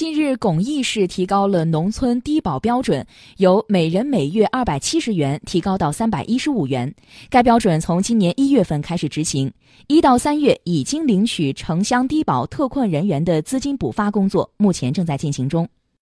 近日巩义市提高了农村低保标准由每人每月二百七十元提高到三百一十五元。该标准从今年一月份开始执行。一到三月已经领取城乡低保特困人员的资金补发工作目前正在进行中。